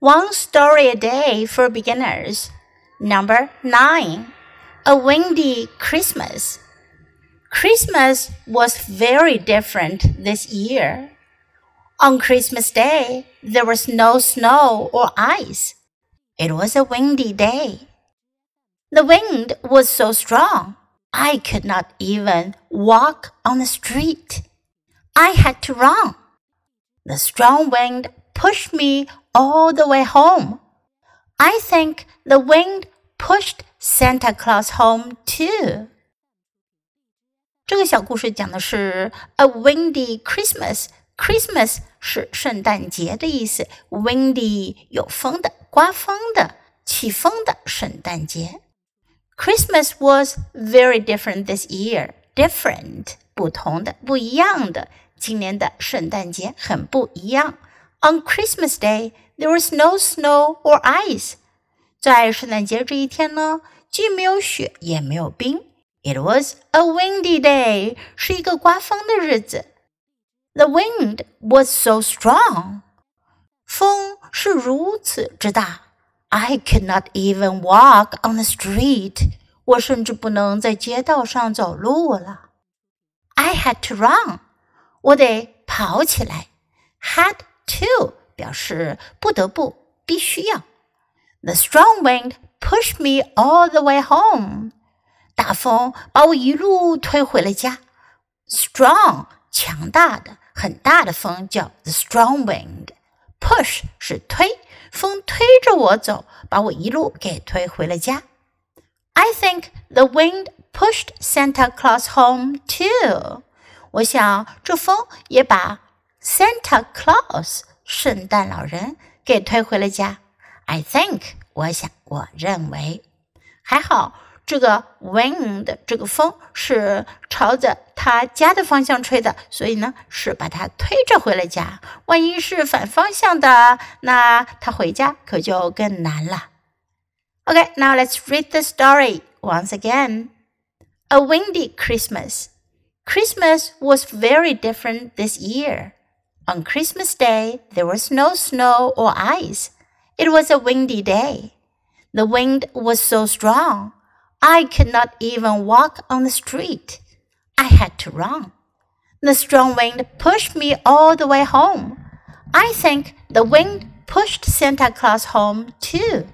One story a day for beginners. Number 9. A windy Christmas. Christmas was very different this year. On Christmas Day, there was no snow or ice. It was a windy day. The wind was so strong, I could not even walk on the street. I had to run. The strong wind pushed me all the way home. I think the wind pushed Santa Claus home too. 这个小故事讲的是 A windy Christmas。Christmas 是圣诞节的意思，windy 有风的、刮风的、起风的圣诞节。Christmas was very different this year. Different 不同的、不一样的。今年的圣诞节很不一样。 On Christmas Day, there was no snow or ice. 在圣诞节这一天呢，既没有雪也没有冰。It was a windy day，是一个刮风的日子。The wind was so strong，风是如此之大。I could not even walk on the street，我甚至不能在街道上走路了。I had to run，我得跑起来。Had to 表示不得不、必须要。The strong wind pushed me all the way home。大风把我一路推回了家。Strong 强大的、很大的风叫 the strong wind。Push 是推，风推着我走，把我一路给推回了家。I think the wind pushed Santa Claus home too。我想这风也把 Santa Claus 圣诞老人给推回了家。I think 我想我认为还好，这个 wind 这个风是朝着他家的方向吹的，所以呢是把他推着回了家。万一是反方向的，那他回家可就更难了。Okay, now let's read the story once again. A windy Christmas. Christmas was very different this year. On Christmas Day, there was no snow or ice. It was a windy day. The wind was so strong, I could not even walk on the street. I had to run. The strong wind pushed me all the way home. I think the wind pushed Santa Claus home too.